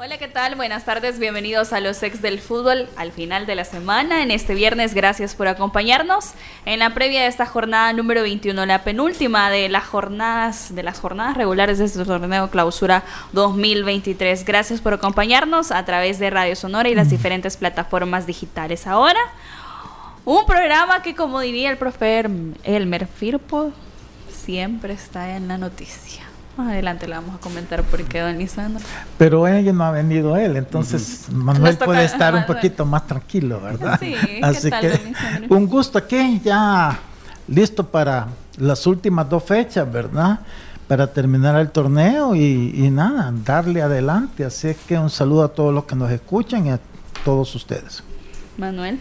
Hola, ¿qué tal? Buenas tardes, bienvenidos a los ex del fútbol al final de la semana. En este viernes, gracias por acompañarnos en la previa de esta jornada número 21, la penúltima de las jornadas de las jornadas regulares de este torneo Clausura 2023. Gracias por acompañarnos a través de Radio Sonora y las diferentes plataformas digitales. Ahora, un programa que como diría el profe Elmer Firpo, siempre está en la noticia. Más adelante le vamos a comentar por qué don Lisandro. Pero ella no ha venido él, entonces Manuel puede estar un poquito más tranquilo, ¿verdad? Sí, Así tal, que un gusto aquí, ya listo para las últimas dos fechas, ¿verdad? Para terminar el torneo y, y nada, darle adelante. Así que un saludo a todos los que nos escuchan y a todos ustedes. Manuel.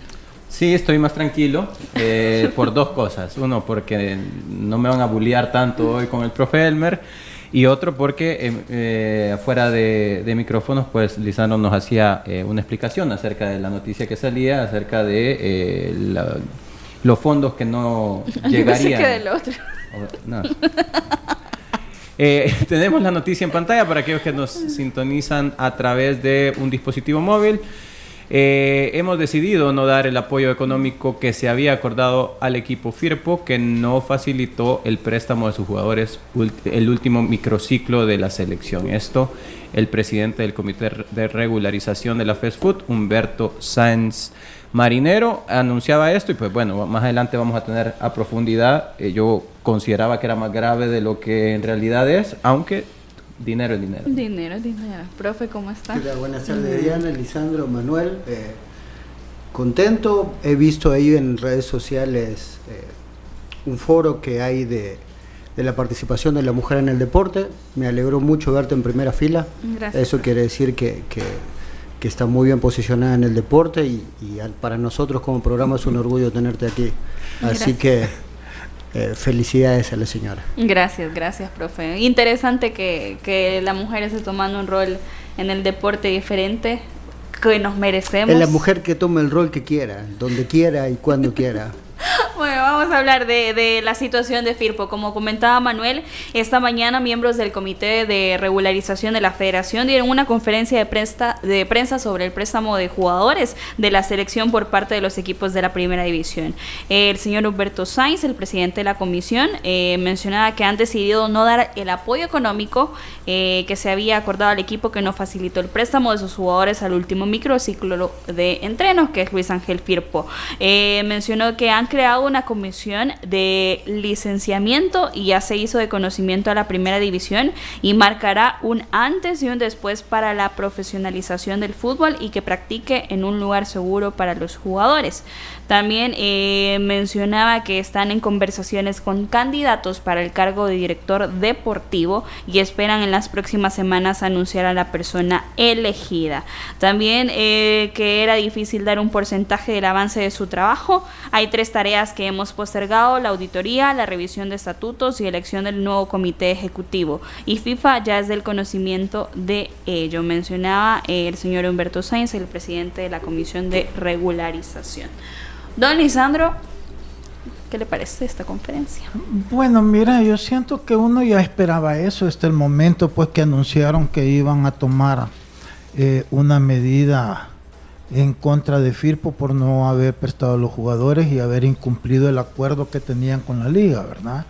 Sí, estoy más tranquilo eh, por dos cosas. Uno, porque no me van a bullear tanto hoy con el profe Elmer. Y otro porque eh, eh, afuera de, micrófonos, pues Lisandro nos hacía eh, una explicación acerca de la noticia que salía, acerca de los fondos que no llegarían. Que del otro. tenemos la noticia en pantalla para aquellos que nos sintonizan a través de un dispositivo móvil. Eh, hemos decidido no dar el apoyo económico que se había acordado al equipo Firpo, que no facilitó el préstamo de sus jugadores el último microciclo de la selección. Esto, el presidente del Comité de Regularización de la Food, Humberto Sáenz Marinero, anunciaba esto y pues bueno, más adelante vamos a tener a profundidad. Eh, yo consideraba que era más grave de lo que en realidad es, aunque Dinero es dinero. Dinero es dinero. Profe, ¿cómo está? Buenas tardes, Diana, Lisandro, Manuel. Eh, contento. He visto ahí en redes sociales eh, un foro que hay de, la participación de la mujer en el deporte. Me alegró mucho verte en primera fila. Gracias. Eso quiere decir que, está muy bien posicionada en el deporte y, para nosotros como programa es un orgullo tenerte aquí. Así que eh, felicidades a la señora. Gracias, gracias, profe. Interesante que, que la mujer esté tomando un rol en el deporte diferente que nos merecemos. Es la mujer que toma el rol que quiera, donde quiera y cuando quiera. Bueno, vamos a hablar de, la situación de Firpo. Como comentaba Manuel, esta mañana miembros del Comité de Regularización de la Federación dieron una conferencia de, de prensa sobre el préstamo de jugadores de la selección por parte de los equipos de la Primera División. El señor Humberto Sainz, el presidente de la comisión, eh, mencionaba que han decidido no dar el apoyo económico eh, que se había acordado al equipo que no facilitó el préstamo de sus jugadores al último microciclo de entrenos, que es Luis Ángel Firpo. Eh, mencionó que han creado una comisión de licenciamiento y ya se hizo de conocimiento a la primera división y marcará un antes y un después para la profesionalización del fútbol y que practique en un lugar seguro para los jugadores. También eh, mencionaba que están en conversaciones con candidatos para el cargo de director deportivo y esperan en las próximas semanas anunciar a la persona elegida. También eh, que era difícil dar un porcentaje del avance de su trabajo. Hay tres tareas que hemos postergado, la auditoría, la revisión de estatutos y elección del nuevo comité ejecutivo. Y FIFA ya es del conocimiento de ello. Mencionaba el señor Humberto Sainz, el presidente de la Comisión de Regularización. Don Lisandro, ¿qué le parece esta conferencia? Bueno, mira, yo siento que uno ya esperaba eso, este el momento pues que anunciaron que iban a tomar eh, una medida en contra de Firpo por no haber prestado a los jugadores y haber incumplido el acuerdo que tenían con la liga, ¿verdad?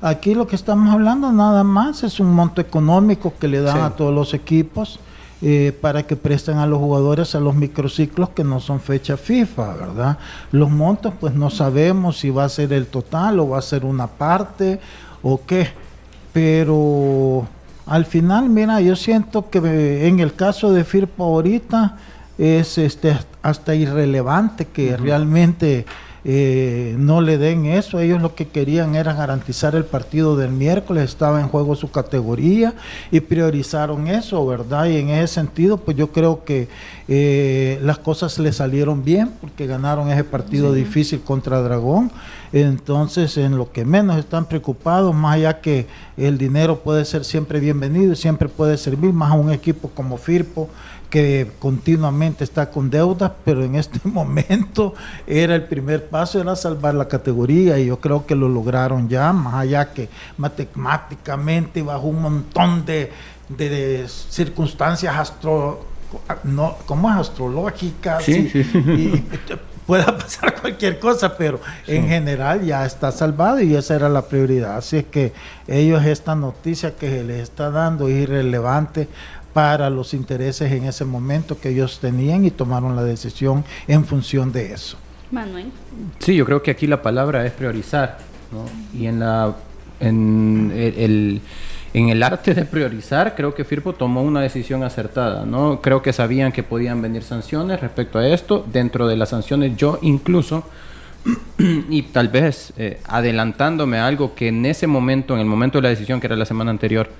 Aquí lo que estamos hablando nada más es un monto económico que le dan a todos los equipos eh, para que presten a los jugadores a los microciclos que no son fecha FIFA, ¿verdad? Los montos, pues no sabemos si va a ser el total o va a ser una parte o qué, pero al final, mira, yo siento que en el caso de FIRPA ahorita es este hasta irrelevante que realmente eh, no le den eso. Ellos lo que querían era garantizar el partido del miércoles, estaba en juego su categoría y priorizaron eso, ¿verdad? Y en ese sentido, pues yo creo que eh, las cosas le salieron bien porque ganaron ese partido difícil contra Dragón. Entonces, en lo que menos están preocupados, más allá que el dinero puede ser siempre bienvenido, siempre puede servir, más a un equipo como Firpo, que continuamente está con deudas, pero en este momento era el primer paso, era salvar la categoría y yo creo que lo lograron ya, más allá que matemáticamente bajo un montón de, circunstancias astro, no, como astrológicas y, pueda pasar cualquier cosa, pero en general ya está salvado y esa era la prioridad. Así es que ellos esta noticia que se les está dando es irrelevante para los intereses en ese momento que ellos tenían y tomaron la decisión en función de eso. Manuel. Sí, yo creo que aquí la palabra es priorizar, ¿no? Y en la en el, en el arte de priorizar, creo que Firpo tomó una decisión acertada, ¿no? Creo que sabían que podían venir sanciones respecto a esto. Dentro de las sanciones, yo incluso y tal vez eh, adelantándome a algo que en ese momento, en el momento de la decisión que era la semana anterior,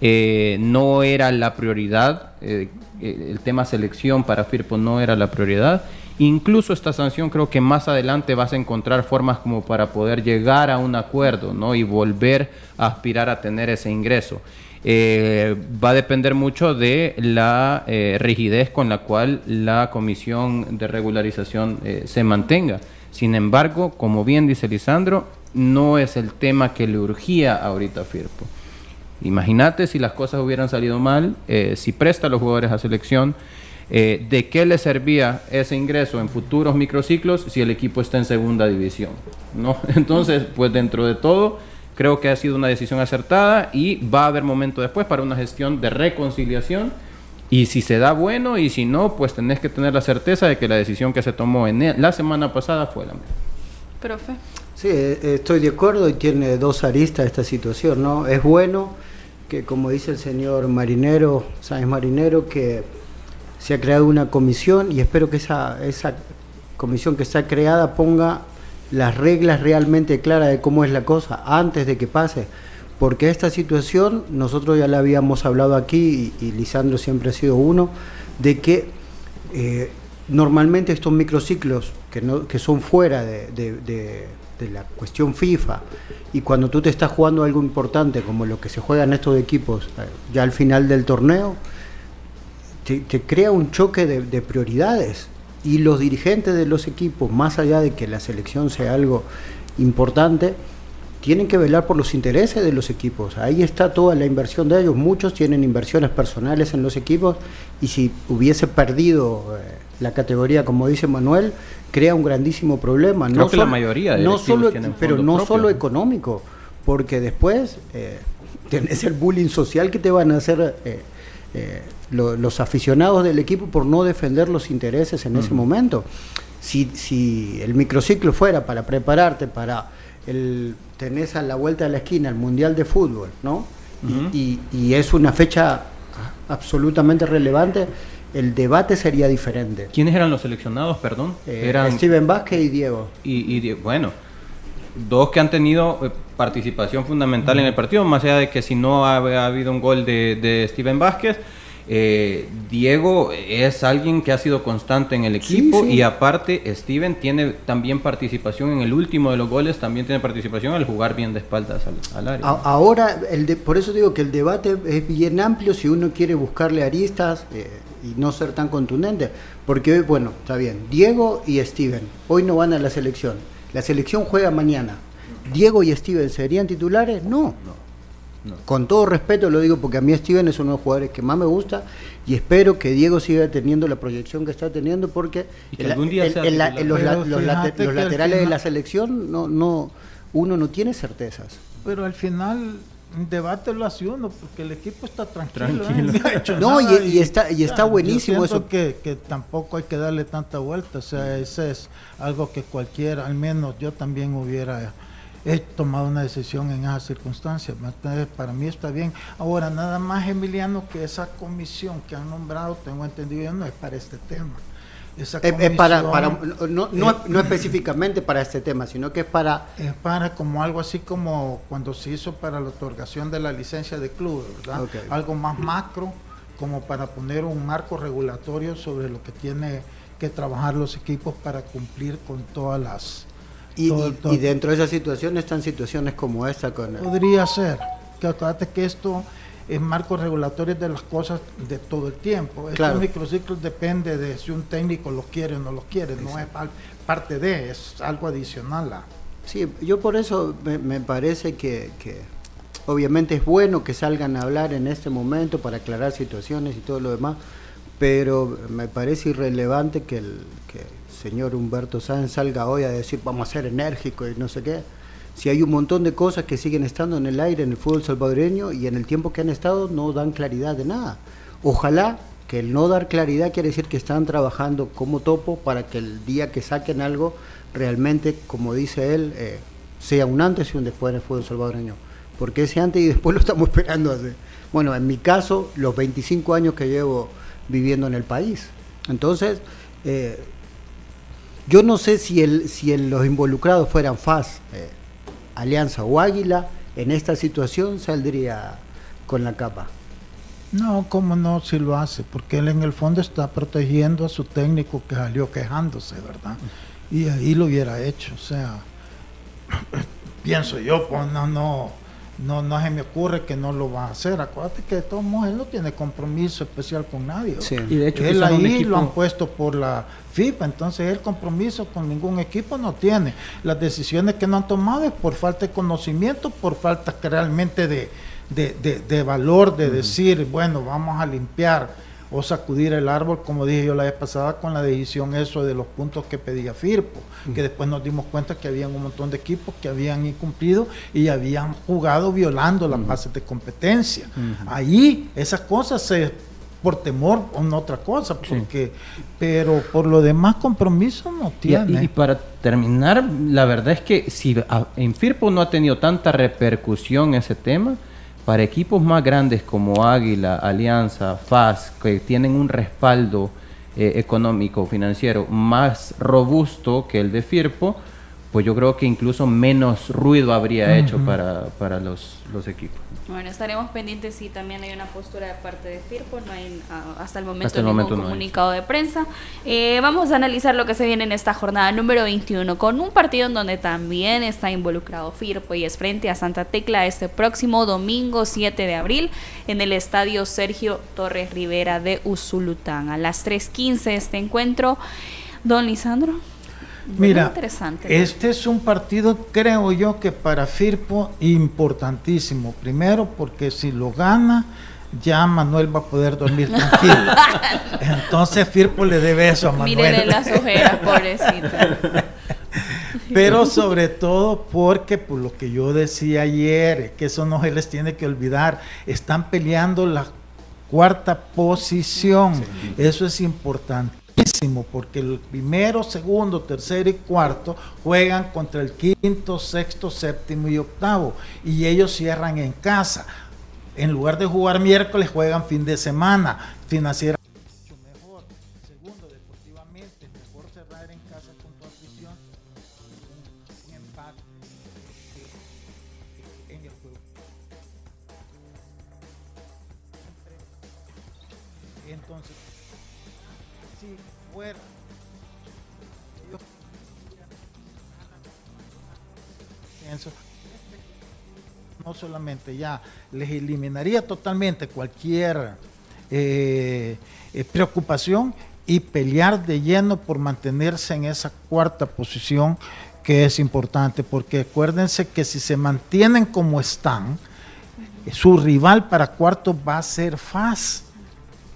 eh, no era la prioridad, eh, eh, el tema selección para Firpo no era la prioridad. Incluso esta sanción creo que más adelante vas a encontrar formas como para poder llegar a un acuerdo ¿no? y volver a aspirar a tener ese ingreso. va a depender mucho de la rigidez con la cual la comisión de regularización se mantenga. Sin embargo, como bien dice Lisandro, no es el tema que le urgía ahorita a Firpo. Imagínate si las cosas hubieran salido mal, eh, si presta a los jugadores a selección, eh, ¿de qué le servía ese ingreso en futuros microciclos si el equipo está en segunda división? ¿no? Entonces, pues dentro de todo, creo que ha sido una decisión acertada y va a haber momento después para una gestión de reconciliación. Y si se da bueno y si no, pues tenés que tener la certeza de que la decisión que se tomó en la semana pasada fue la mejor. Profe. Sí, eh, estoy de acuerdo y tiene dos aristas esta situación, ¿no? Es bueno como dice el señor Marinero, Sáenz Marinero, que se ha creado una comisión y espero que esa, esa comisión que está creada ponga las reglas realmente claras de cómo es la cosa antes de que pase. Porque esta situación, nosotros ya la habíamos hablado aquí y, Lisandro siempre ha sido uno, de que eh, normalmente estos microciclos que, no, que son fuera de la cuestión FIFA y cuando tú te estás jugando algo importante como lo que se juega en estos equipos eh, ya al final del torneo, te, crea un choque de, prioridades y los dirigentes de los equipos, más allá de que la selección sea algo importante, tienen que velar por los intereses de los equipos. Ahí está toda la inversión de ellos. Muchos tienen inversiones personales en los equipos y si hubiese perdido eh, la categoría, como dice Manuel, crea un grandísimo problema. no que la mayoría de no solo, Pero no solo económico, porque después eh, tenés el bullying social que te van a hacer eh, eh, los aficionados del equipo por no defender los intereses en ese momento. Si, si el microciclo fuera para prepararte para el tenés a la vuelta de la esquina el Mundial de Fútbol, ¿no? y, y es una fecha absolutamente relevante el debate sería diferente. ¿Quiénes eran los seleccionados, perdón? Eh, eran Steven Vázquez y Diego. Y, bueno, dos que han tenido eh, participación fundamental en el partido, más allá de que si no ha, habido un gol de, de Steven Vázquez, eh, Diego es alguien que ha sido constante en el equipo y aparte Steven tiene también participación en el último de los goles, también tiene participación al jugar bien de espaldas al, área. ahora, el por eso digo que el debate es bien amplio si uno quiere buscarle aristas eh, y no ser tan contundente, porque hoy, bueno, está bien, Diego y Steven hoy no van a la selección, la selección juega mañana. ¿Diego y Steven serían titulares? No. no. Con todo respeto lo digo porque a mí Steven es uno de los jugadores que más me gusta y espero que Diego siga teniendo la proyección que está teniendo porque los, laterales de la selección no, no, uno no tiene certezas. Pero al final un debate lo hace uno porque el equipo está tranquilo, ¿eh? no, y, está y está buenísimo eso que, que tampoco hay que darle tanta vuelta o sea ese es algo que cualquiera al menos yo también hubiera he tomado una decisión en esas circunstancias. Para mí está bien. Ahora, nada más, Emiliano, que esa comisión que han nombrado, tengo entendido, no es para este tema. Esa es, para, no, no, específicamente para este tema, sino que es para... Es para como algo así como cuando se hizo para la otorgación de la licencia de club, ¿verdad? Algo más macro, como para poner un marco regulatorio sobre lo que tiene que trabajar los equipos para cumplir con todas las Y, dentro de esa situación están situaciones como esta con... Podría ser, que acuérdate que esto es marco regulatorio de las cosas de todo el tiempo. Estos microciclos depende de si un técnico los quiere o no los quiere, no es parte de, es algo adicional a... Sí, yo por eso me, parece que, obviamente es bueno que salgan a hablar en este momento para aclarar situaciones y todo lo demás, pero me parece irrelevante que el, que señor Humberto Sáenz salga hoy a decir vamos a ser enérgicos y no sé qué. Si hay un montón de cosas que siguen estando en el aire en el fútbol salvadoreño y en el tiempo que han estado no dan claridad de nada. Ojalá que el no dar claridad quiere decir que están trabajando como topo para que el día que saquen algo realmente, como dice él, eh, sea un antes y un después en el fútbol salvadoreño. Porque ese antes y después lo estamos esperando hace, bueno, en mi caso, los 25 años que llevo viviendo en el país. Entonces, eh, yo no sé si, el, si los involucrados fueran FAS, eh, Alianza o Águila, en esta situación saldría con la capa. No, cómo no, si lo hace, porque él en el fondo está protegiendo a su técnico que salió quejándose, ¿verdad? Y ahí lo hubiera hecho, o sea, pienso yo, pues no, no, no, no se me ocurre que no lo va a hacer. Acuérdate que de todos modos él no tiene compromiso especial con nadie. Y de hecho, él ahí lo han puesto por la FIFA, entonces el compromiso con ningún equipo no tiene. Las decisiones que no han tomado es por falta de conocimiento, por falta realmente de, de, valor, de decir, bueno, vamos a limpiar o sacudir el árbol, como dije yo la vez pasada, con la decisión eso de los puntos que pedía Firpo, que después nos dimos cuenta que habían un montón de equipos que habían incumplido y habían jugado violando las bases de competencia. Ahí esas cosas se por temor o no otra cosa, porque, pero por lo demás compromiso no tiene. Y, para terminar, la verdad es que si en Firpo no ha tenido tanta repercusión ese tema, para equipos más grandes como Águila, Alianza, FAS, que tienen un respaldo eh, económico, financiero más robusto que el de Firpo, pues yo creo que incluso menos ruido habría hecho para, para los, los equipos. Bueno, estaremos pendientes si también hay una postura de parte de FIRPO, no hay ah, hasta el momento ningún comunicado de prensa. Eh, vamos a analizar lo que se viene en esta jornada número 21 con un partido en donde también está involucrado FIRPO y es frente a Santa Tecla este próximo domingo 7 de abril en el estadio Sergio Torres Rivera de Usulután. A las 3.15 este encuentro. Don Lisandro. Mira, este es un partido, creo yo, que para Firpo importantísimo. Primero, porque si lo gana, ya Manuel va a poder dormir tranquilo. Entonces Firpo le debe eso a Manuel. Mírele las ojeras, pobrecito. Pero sobre todo porque, por lo que yo decía ayer, que eso no se les tiene que olvidar, están peleando la cuarta posición. Eso es importante porque el primero, segundo, tercero y cuarto juegan contra el quinto, sexto, séptimo y octavo y ellos cierran en casa. En lugar de jugar miércoles juegan fin de semana. Financiera no solamente ya les eliminaría totalmente cualquier eh, eh, preocupación y pelear de lleno por mantenerse en esa cuarta posición que es importante, porque acuérdense que si se mantienen como están, su rival para cuarto va a ser FAS.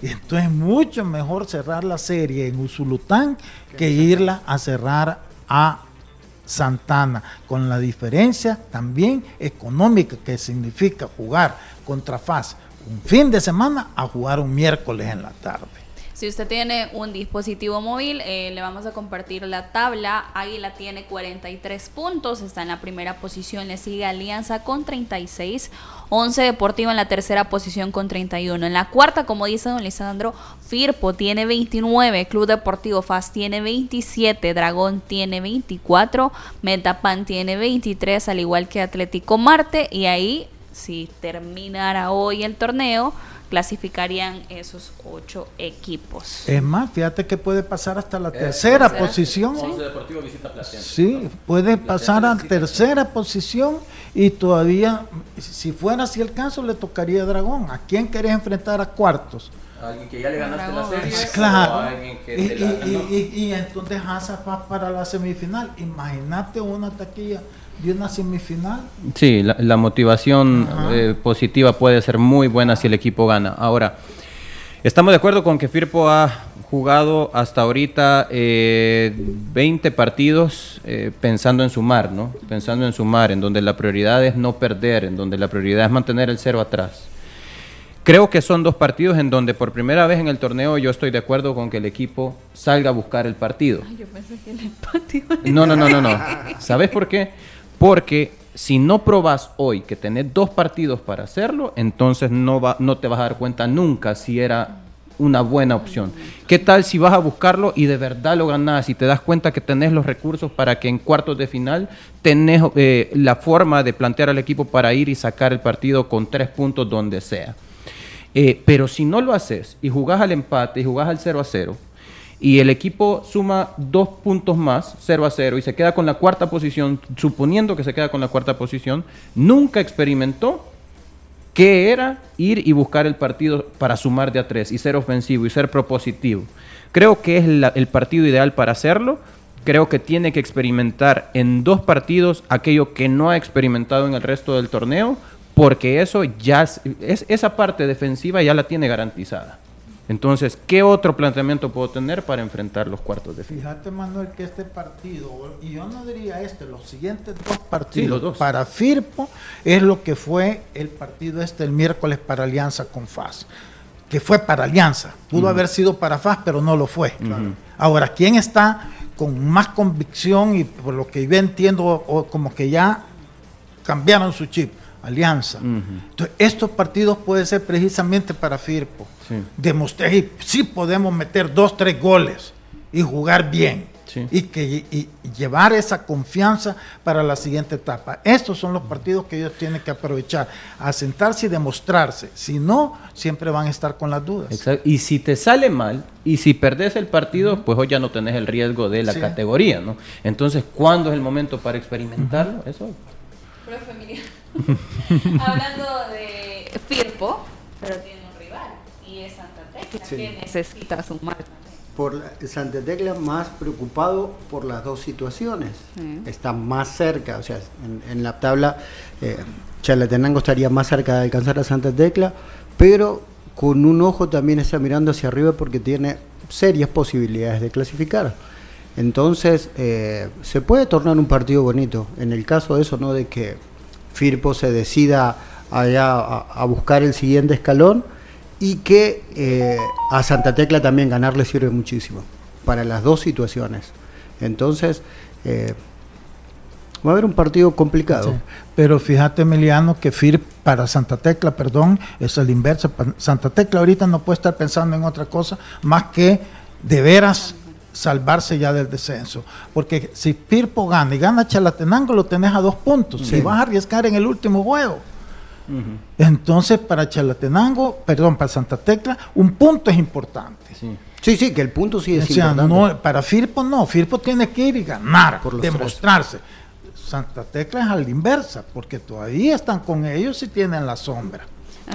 Entonces es mucho mejor cerrar la serie en Usulután que irla a cerrar a Santana, con la diferencia también económica que significa jugar contra FAS un fin de semana a jugar un miércoles en la tarde. Si usted tiene un dispositivo móvil, eh, le vamos a compartir la tabla. Águila tiene 43 puntos, está en la primera posición, le sigue Alianza con 36, 11 Deportivo en la tercera posición con 31. En la cuarta, como dice don Lisandro, Firpo tiene 29, Club Deportivo FAS tiene 27, Dragón tiene 24, Metapan tiene 23, al igual que Atlético Marte, y ahí, si terminara hoy el torneo, clasificarían esos ocho equipos. Es más, fíjate que puede pasar hasta la tercera posición. Sí, puede pasar a tercera posición y todavía, si fuera así el caso, le tocaría a Dragón. ¿A quién querés enfrentar a cuartos? alguien que ya le ganaste la serie. Claro. y, entonces Hazard va para la semifinal. Imagínate una taquilla de una semifinal. Sí, la, motivación eh, positiva puede ser muy buena si el equipo gana. Ahora, estamos de acuerdo con que Firpo ha jugado hasta ahorita 20 eh, partidos eh, pensando en sumar, ¿no? Pensando en sumar, en donde la prioridad es no perder, en donde la prioridad es mantener el cero atrás. Creo que son dos partidos en donde por primera vez en el torneo yo estoy de acuerdo con que el equipo salga a buscar el partido. yo pensé que el empate No, no, no, no, no. ¿Sabes por qué? Porque si no probas hoy que tenés dos partidos para hacerlo, entonces no, va, no te vas a dar cuenta nunca si era una buena opción. ¿Qué tal si vas a buscarlo y de verdad lo ganas y te das cuenta que tenés los recursos para que en cuartos de final tenés eh, la forma de plantear al equipo para ir y sacar el partido con tres puntos donde sea? Eh, pero si no lo haces y jugás al empate y jugás al 0 a 0 y el equipo suma dos puntos más, 0 a 0, y se queda con la cuarta posición, suponiendo que se queda con la cuarta posición, nunca experimentó qué era ir y buscar el partido para sumar de a tres y ser ofensivo y ser propositivo. Creo que es el partido ideal para hacerlo. Creo que tiene que experimentar en dos partidos aquello que no ha experimentado en el resto del torneo porque eso ya es, esa parte defensiva ya la tiene garantizada. Entonces, ¿qué otro planteamiento puedo tener para enfrentar los cuartos de final? Fíjate, Manuel, que este partido, y yo no diría este, los siguientes dos partidos para Firpo es lo que fue el partido este el miércoles para Alianza con FAS, que fue para Alianza. Pudo haber sido para FAS, pero no lo fue. Ahora, ¿quién está con más convicción y por lo que yo entiendo, como que ya cambiaron su chip? alianza. Entonces, estos partidos pueden ser precisamente para Firpo. Demostrar, y sí podemos meter dos, tres goles y jugar bien. Y, que, llevar esa confianza para la siguiente etapa. Estos son los partidos que ellos tienen que aprovechar, asentarse y demostrarse. Si no, siempre van a estar con las dudas. Y si te sale mal y si perdés el partido, pues hoy ya no tenés el riesgo de la categoría, ¿no? Entonces, ¿cuándo es el momento para experimentarlo? Eso. Hablando de Firpo, pero tiene y Santa Tecla que necesita sumar por Santa Tecla más preocupado por las dos situaciones. Está más cerca, o sea, en, la tabla eh, Chalatenango estaría más cerca de alcanzar a Santa Tecla, pero con un ojo también está mirando hacia arriba porque tiene serias posibilidades de clasificar. Entonces, eh, se puede tornar un partido bonito. En el caso de eso, ¿no? De que Firpo se decida allá a, buscar el siguiente escalón y que eh, a Santa Tecla también ganar le sirve muchísimo para las dos situaciones. Entonces, eh, va a haber un partido complicado. Pero fíjate, Emiliano, que FIR para Santa Tecla, perdón, es el inverso. Santa Tecla ahorita no puede estar pensando en otra cosa más que de veras salvarse ya del descenso. Porque si Pirpo gana y gana Chalatenango, lo tenés a dos puntos. Si vas a arriesgar en el último juego. Entonces, para Chalatenango, perdón, para Santa Tecla, un punto es importante. Sí, sí, que el punto sí es importante. para Firpo no, Firpo tiene que ir y ganar, demostrarse. Santa Tecla es a la inversa, porque todavía están con ellos y tienen la sombra.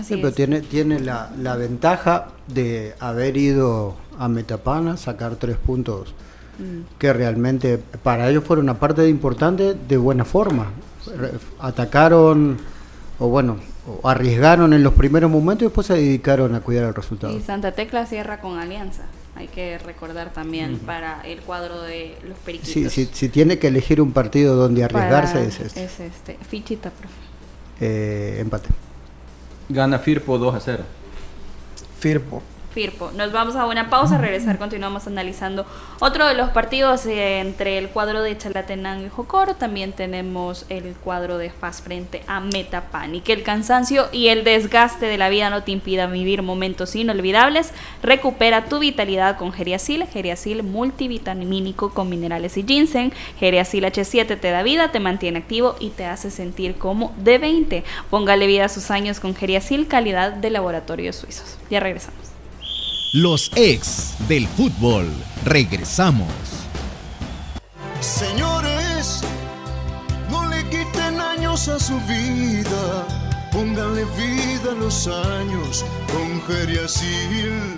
sí, pero tiene, tiene la, la ventaja de haber ido a Metapana, sacar tres puntos mm. que realmente para ellos fueron una parte importante de buena forma. Atacaron, o bueno, arriesgaron en los primeros momentos y después se dedicaron a cuidar el resultado. Y Santa Tecla cierra con Alianza. Hay que recordar también para el cuadro de los periquitos. si, tiene que elegir un partido donde arriesgarse es este. Es este. Fichita, profe. Eh, empate. Gana Firpo 2 a 0. Firpo. Firpo. Nos vamos a una pausa, regresar, continuamos analizando otro de los partidos eh, entre el cuadro de Chalatenango y Jocoro. También tenemos el cuadro de FAS frente a Metapan. Y que el cansancio y el desgaste de la vida no te impida vivir momentos inolvidables. Recupera tu vitalidad con Geriasil, Geriasil multivitamínico con minerales y ginseng. Geriasil H7 te da vida, te mantiene activo y te hace sentir como de 20. Póngale vida a sus años con Geriasil, calidad de laboratorios suizos. Ya regresamos. Los ex del fútbol. Regresamos. Señores, no le quiten años a su vida. Pónganle vida a los años con Geriasil.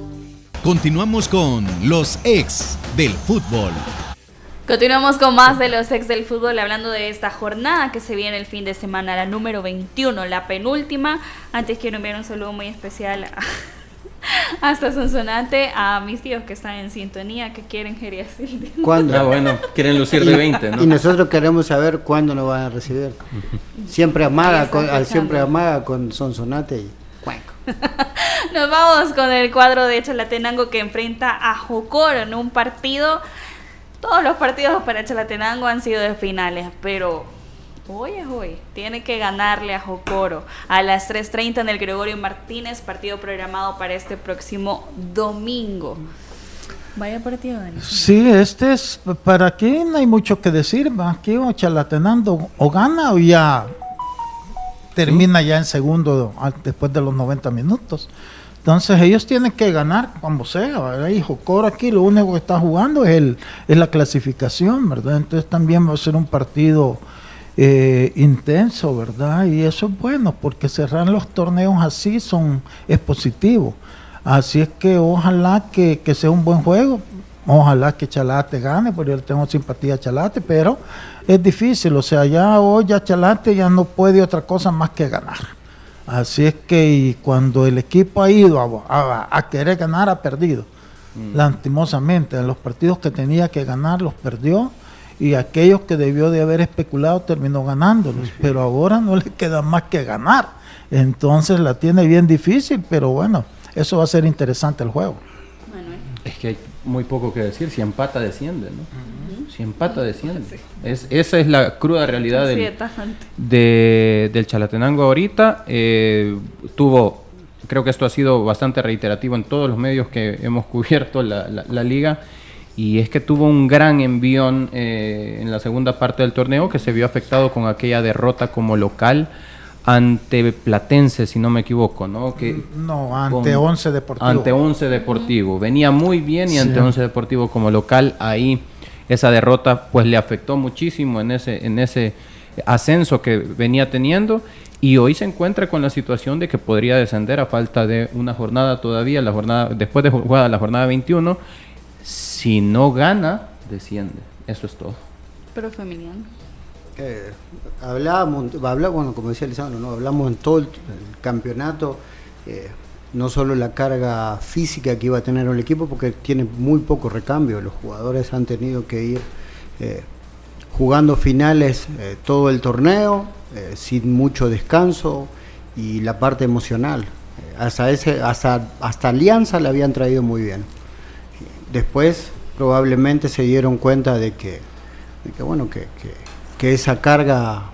Continuamos con los ex del fútbol. Continuamos con más de los ex del fútbol, hablando de esta jornada que se viene el fin de semana, la número 21, la penúltima. Antes quiero enviar un saludo muy especial a, hasta Sonsonate a mis tíos que están en sintonía, que quieren geriasil. ¿Cuándo? Ah, bueno, quieren lucir de 20, ¿no? Y nosotros queremos saber cuándo nos van a recibir. Siempre amaga, Están con, al- siempre amaga con Sonsonate y. Nos vamos con el cuadro de Chalatenango que enfrenta a Jocoro en un partido. Todos los partidos para Chalatenango han sido de finales, pero hoy es hoy. Tiene que ganarle a Jocoro a las 3.30 en el Gregorio Martínez, partido programado para este próximo domingo. Vaya partido, Dani. Sí, este es, para aquí no hay mucho que decir, va, aquí o Chalatenando o gana o ya termina ya en segundo después de los 90 minutos. Entonces ellos tienen que ganar como sea, ¿verdad? Y Jocoro aquí lo único que está jugando es, el, es la clasificación, ¿verdad? Entonces también va a ser un partido eh, intenso, ¿verdad? Y eso es bueno, porque cerrar los torneos así son, es positivo. Así es que ojalá que, que sea un buen juego. Ojalá que Chalate gane, porque yo le tengo simpatía a Chalate, pero es difícil. O sea, ya hoy ya Chalate ya no puede otra cosa más que ganar. Así es que y cuando el equipo ha ido a, a- a querer ganar, ha perdido. Lastimosamente, en los partidos que tenía que ganar, los perdió. Y aquellos que debió de haber especulado, terminó ganándolos. Pero ahora no le queda más que ganar. Entonces la tiene bien difícil, pero bueno, eso va a ser interesante el juego. Es que hay muy poco que decir. Si empata, desciende, ¿no? Si empata, desciende. Es, esa es la cruda realidad del, de- del Chalatenango ahorita. Eh, tuvo, creo que esto ha sido bastante reiterativo en todos los medios que hemos cubierto la, la- la liga. Y es que tuvo un gran envión eh, en la segunda parte del torneo que se vio afectado con aquella derrota como local ante Platense, si no me equivoco, ¿no? Que No, ante con- 11 Deportivo. Ante Once Deportivo. Venía muy bien y Sí. ante Once Deportivo como local, ahí esa derrota pues le afectó muchísimo en ese, en ese ascenso que venía teniendo. Y hoy se encuentra con la situación de que podría descender a falta de una jornada todavía, la jornada, después de jugada la jornada 21. Si no gana, desciende. Eso es todo. Pero femenino. Eh, hablábamos, hablábamos, bueno, como decía Lisandro, ¿no? hablamos en todo el, campeonato, eh, no solo la carga física que iba a tener el equipo, porque tiene muy poco recambio, los jugadores han tenido que ir eh, jugando finales eh, todo el torneo, sin mucho descanso, y la parte emocional. Hasta, ese, hasta, hasta Alianza la habían traído muy bien. Después probablemente se dieron cuenta de que, de que bueno, que- que esa carga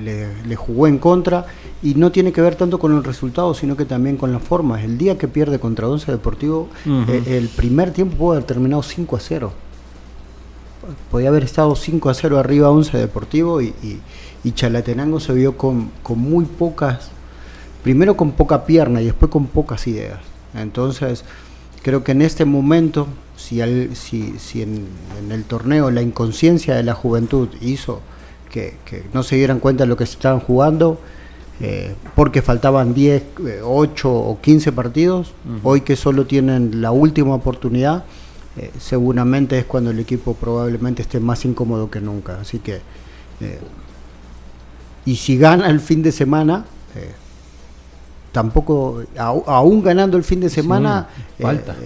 le, jugó en contra y no tiene que ver tanto con el resultado, sino que también con las formas. El día que pierde contra Once Deportivo, eh, el primer tiempo pudo haber terminado 5 a 0. Podía haber estado 5 a 0 arriba Once Deportivo y, y, Chalatenango se vio con, con muy pocas, primero con poca pierna y después con pocas ideas. Entonces, creo que en este momento, si, si, si en, el torneo la inconsciencia de la juventud hizo que, no se dieran cuenta de lo que se estaban jugando, eh, porque faltaban 10, 8 eh, o 15 partidos, hoy que solo tienen la última oportunidad, eh, seguramente es cuando el equipo probablemente esté más incómodo que nunca. Así que, y si gana el fin de semana, tampoco, aún ganando el fin de semana, falta.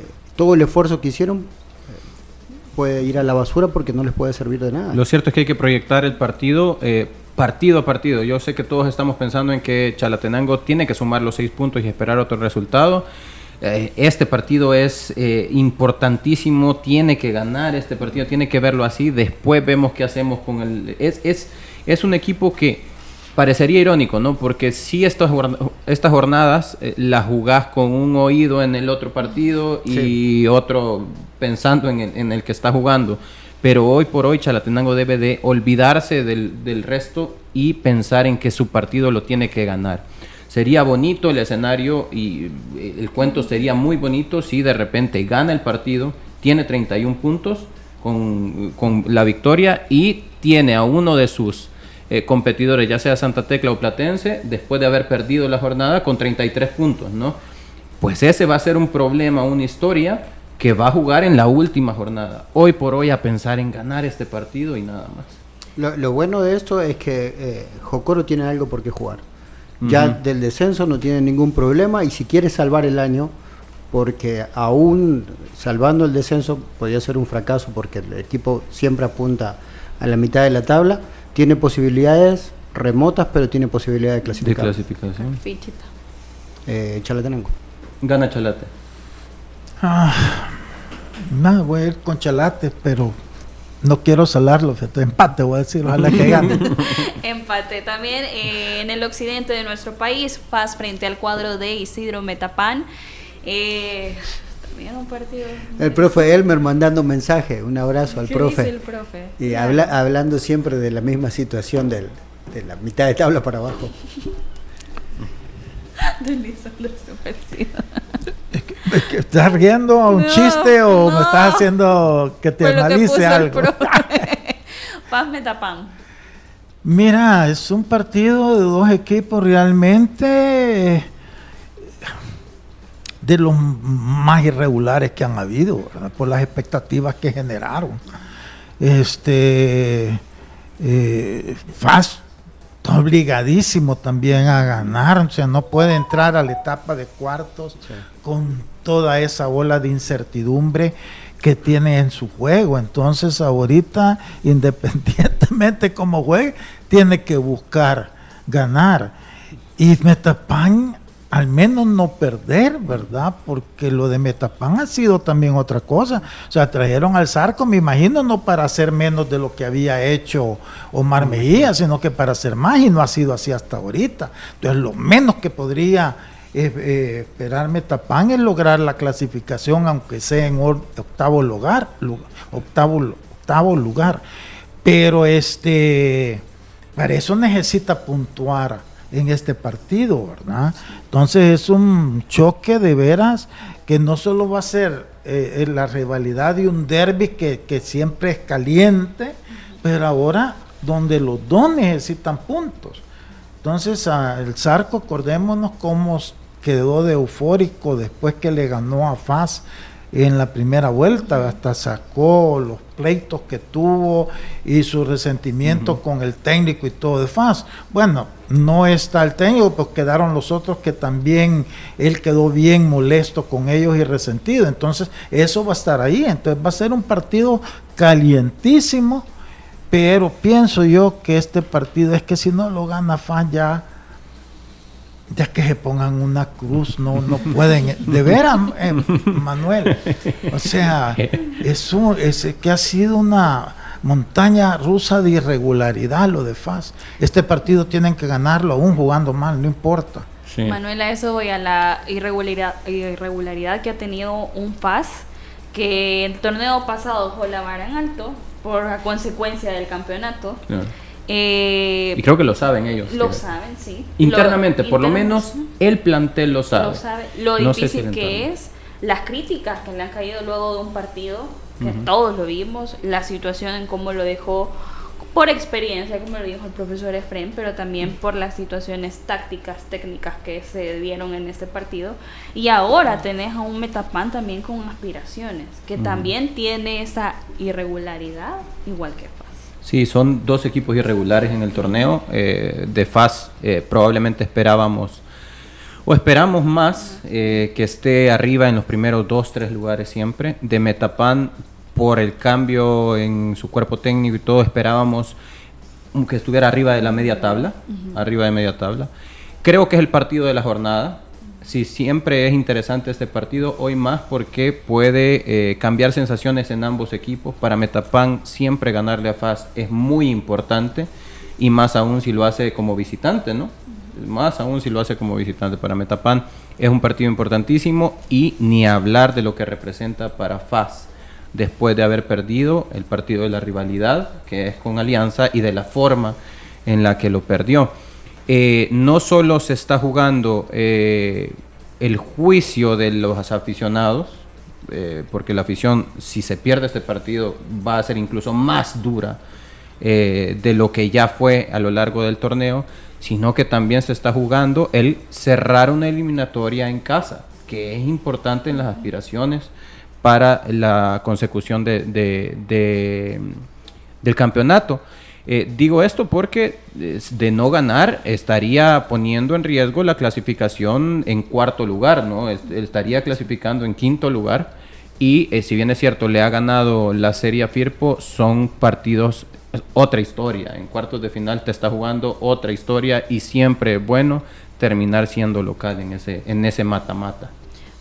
Todo el esfuerzo que hicieron puede ir a la basura porque no les puede servir de nada. Lo cierto es que hay que proyectar el partido eh, partido a partido. Yo sé que todos estamos pensando en que Chalatenango tiene que sumar los seis puntos y esperar otro resultado. Eh, este partido es eh, importantísimo, tiene que ganar este partido, tiene que verlo así. Después vemos qué hacemos con el... Es, es, es un equipo que parecería irónico, ¿no? Porque si estas, estas jornadas las jugás con un oído en el otro partido y otro pensando en el, en el que está jugando. Pero hoy por hoy Chalatenango debe de olvidarse del, del resto y pensar en que su partido lo tiene que ganar. Sería bonito el escenario y eh, el cuento sería muy bonito si de repente gana el partido, tiene 31 puntos con, con la victoria y tiene a uno de sus eh, competidores, ya sea Santa Tecla o Platense, después de haber perdido la jornada con 33 puntos, ¿no? Pues ese va a ser un problema, una historia que va a jugar en la última jornada. Hoy por hoy a pensar en ganar este partido y nada más. Lo, bueno de esto es que eh, Jocoro tiene algo por qué jugar. Ya del descenso no tiene ningún problema y si quiere salvar el año, porque aún salvando el descenso podría ser un fracaso porque el equipo siempre apunta a la mitad de la tabla, tiene posibilidades remotas, pero tiene posibilidad de clasificar. De clasificación. Fichita. Eh, Chalatenango. Gana Chalate. Ah, no, voy a ir con Chalate, pero no quiero salarlo. Empate, voy a decir, ojalá que gane. Empate. También eh, en el occidente de nuestro país, Paz frente al cuadro de Isidro Metapán. Eh, también un partido. El profe Elmer mandando mensaje, un abrazo al profe. el profe? Y hablando siempre de la misma situación del, de la mitad de tabla para abajo. ¿Estás riendo un chiste o me estás haciendo que te analice algo? Paz Metapan. Mira, es un partido de dos equipos realmente de los más irregulares que han habido, por las expectativas que generaron. Este, eh, obligadísimo también a ganar, o sea, no puede entrar a la etapa de cuartos con toda esa ola de incertidumbre que tiene en su juego. Entonces, ahorita, independientemente como juegue, tiene que buscar ganar. Y Metapan al menos no perder, ¿verdad? Porque lo de Metapan ha sido también otra cosa. O sea, trajeron al Zarco, me imagino, no para hacer menos de lo que había hecho Omar Mejía, sino que para hacer más, y no ha sido así hasta ahorita. Entonces, lo menos que podría eh, eh, esperar Metapan es lograr la clasificación, aunque sea en octavo lugar, octavo, octavo lugar. Pero este, para eso necesita puntuar en este partido, ¿verdad? Entonces es un choque de veras que no solo va a ser eh, la rivalidad de un derby que, siempre es caliente, pero ahora donde los dos necesitan puntos. Entonces el Zarco, acordémonos cómo quedó de eufórico después que le ganó a FAS en la primera vuelta, hasta sacó los pleitos que tuvo y su resentimiento con el técnico y todo de FAS. Bueno, no está el técnico, pues quedaron los otros que también él quedó bien molesto con ellos y resentido. Entonces, eso va a estar ahí. Entonces, va a ser un partido calientísimo, pero pienso yo que este partido es que si no lo gana FAS ya ya que se pongan una cruz, no, no pueden, de veras, eh, Manuel, o sea, es, es que ha sido una, montaña rusa de irregularidad lo de FAS. Este partido tienen que ganarlo aún jugando mal, no importa. Manuela, eso voy a la irregularidad, irregularidad que ha tenido un FAS que el torneo pasado fue la vara en alto por la consecuencia del campeonato. Eh, y creo que lo saben ellos. Lo saben, sí. Internamente, por lo menos el plantel lo sabe. Lo sabe. Lo difícil que es, las críticas que le han caído luego de un partido, que todos lo vimos, la situación en cómo lo dejó por experiencia, como lo dijo el profesor Efren, pero también por las situaciones tácticas, técnicas que se dieron en este partido. Y ahora tenés a un Metapan también con aspiraciones, que también tiene esa irregularidad, igual que FAS. Sí, son dos equipos irregulares en el torneo. Eh, de FAS eh, probablemente esperábamos o esperamos más eh, que esté arriba en los primeros dos, tres lugares siempre. De Metapan por el cambio en su cuerpo técnico y todo, esperábamos que estuviera arriba de la media tabla, arriba de media tabla. Creo que es el partido de la jornada. Sí, siempre es interesante este partido, hoy más porque puede eh, cambiar sensaciones en ambos equipos. Para Metapan siempre ganarle a FAS es muy importante y más aún si lo hace como visitante, ¿no? Más aún si lo hace como visitante para Metapan es un partido importantísimo y ni hablar de lo que representa para FAS después de haber perdido el partido de la rivalidad, que es con Alianza, y de la forma en la que lo perdió. Eh, no solo se está jugando eh, el juicio de los aficionados, eh, porque la afición, si se pierde este partido, va a ser incluso más dura de lo que ya fue a lo largo del torneo, sino que también se está jugando el cerrar una eliminatoria en casa, que es importante en las aspiraciones para la consecución de, del campeonato. Eh, digo esto porque de no ganar estaría poniendo en riesgo la clasificación en cuarto lugar, ¿no? Estaría clasificando en quinto lugar y eh, si bien es cierto le ha ganado la Serie Firpo, son partidos otra historia. En cuartos de final te está jugando otra historia y siempre es bueno terminar siendo local en ese en ese mata-mata.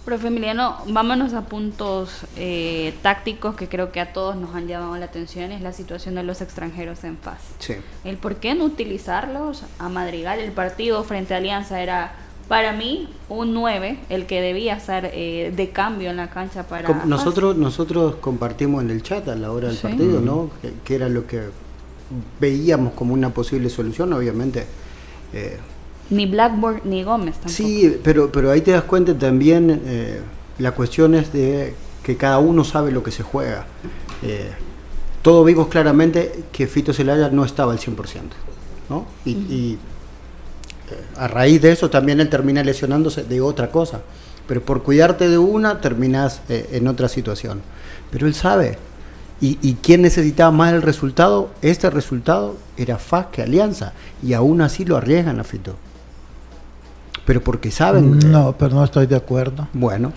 Profe Emiliano, vámonos a puntos eh, tácticos que creo que a todos nos han llamado la atención, es la situación de los extranjeros en FAS. Sí. El por qué no utilizarlos a Madrigal, el partido frente a Alianza era para mí un 9, el que debía ser eh, de cambio en la cancha para... nosotros, nosotros compartimos en el chat a la hora del partido, ¿no? Que, era lo que veíamos como una posible solución, obviamente. Eh, ni Blackburn ni Gómez tampoco. Sí, pero, pero ahí te das cuenta también, eh, la cuestión es de que cada uno sabe lo que se juega. Eh, todos vimos claramente que Fito Celaya no estaba al 100%, ¿no? Y, eh, a raíz de eso también él termina lesionándose de otra cosa. Pero por cuidarte de una, terminas en otra situación. Pero él sabe. ¿Y, ¿Y quién necesitaba más el resultado? Este resultado era FAS que Alianza. Y aún así lo arriesgan a Fito pero porque saben. No, pero no estoy de acuerdo. Bueno.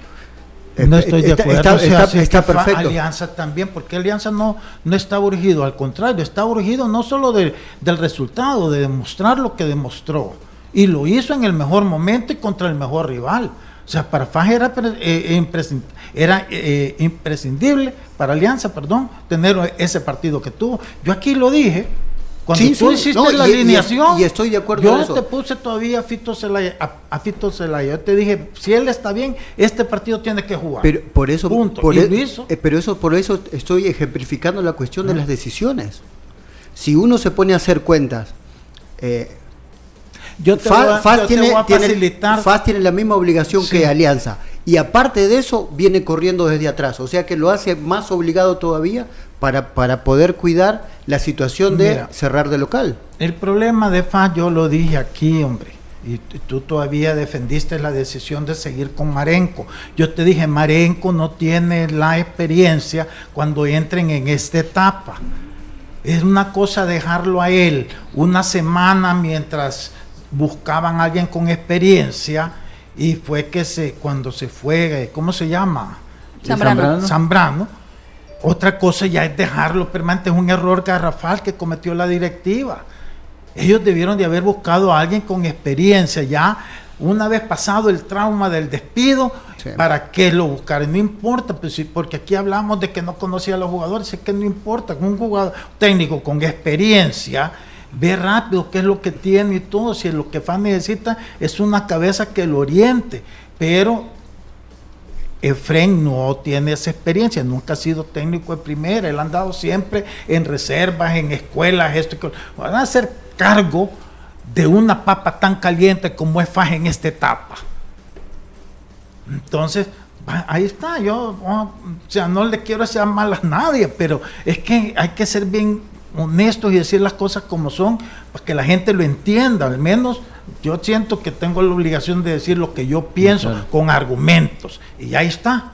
No estoy de acuerdo. Está, perfecto. Alianza también, porque Alianza no, no está urgido, al contrario, está urgido no solo del resultado, de demostrar lo que demostró. Y lo hizo en el mejor momento y contra el mejor rival. O sea, para Faj era, eh, era eh, imprescindible, para Alianza, perdón, tener ese partido que tuvo. Yo aquí lo dije, cuando tú hiciste la alineación, y, estoy de acuerdo yo te puse todavía a Fito, Zelaya, a, Fito Zelaya. Yo te dije, si él está bien, este partido tiene que jugar. Pero por eso, Por e- eh, pero eso, por eso estoy ejemplificando la cuestión de las decisiones. Si uno se pone a hacer cuentas, eh, yo te Faz, tiene, tiene la misma obligación que Alianza. Y aparte de eso, viene corriendo desde atrás. O sea que lo hace más obligado todavía para, para poder cuidar la situación de cerrar de local. El problema de FA, yo lo dije aquí, hombre, y tú todavía defendiste la decisión de seguir con Marenco. Yo te dije, Marenco no tiene la experiencia cuando entren en esta etapa. Es una cosa dejarlo a él una semana mientras buscaban a alguien con experiencia y fue que se cuando se fue, ¿cómo se llama? Zambrano. Zambrano otra cosa ya es dejarlo permanente, es un error garrafal que cometió la directiva. Ellos debieron de haber buscado a alguien con experiencia ya, una vez pasado el trauma del despido, Sí. ¿para qué lo buscar? No importa, pues, porque aquí hablamos de que no conocía a los jugadores, es que no importa, un jugador técnico con experiencia ve rápido qué es lo que tiene y todo, si lo que FAN necesita es una cabeza que lo oriente, pero Efren no tiene esa experiencia, nunca ha sido técnico de primera, él ha andado siempre en reservas, en escuelas, esto y van a hacer cargo de una papa tan caliente como es Faj en esta etapa. Entonces, ahí está, yo, oh, o sea, no le quiero hacer mal a nadie, pero es que hay que ser bien honestos y decir las cosas como son para que la gente lo entienda, al menos yo siento que tengo la obligación de decir lo que yo pienso Claro. con argumentos, y ahí está.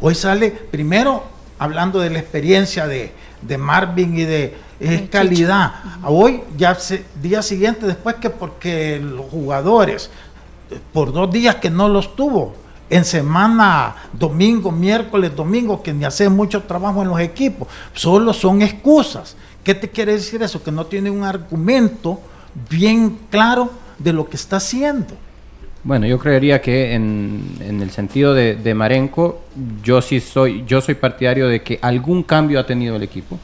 Hoy sale primero hablando de la experiencia de, de Marvin y de es calidad. Hoy, ya se, día siguiente, después que porque los jugadores, eh, por dos días que no los tuvo, en semana, domingo, miércoles, domingo, que ni hace mucho trabajo en los equipos, solo son excusas. ¿Qué te quiere decir eso? Que no tiene un argumento bien claro de lo que está haciendo. Bueno, yo creería que en, en el sentido de, de Marenco, yo sí soy, yo soy partidario de que algún cambio ha tenido el equipo.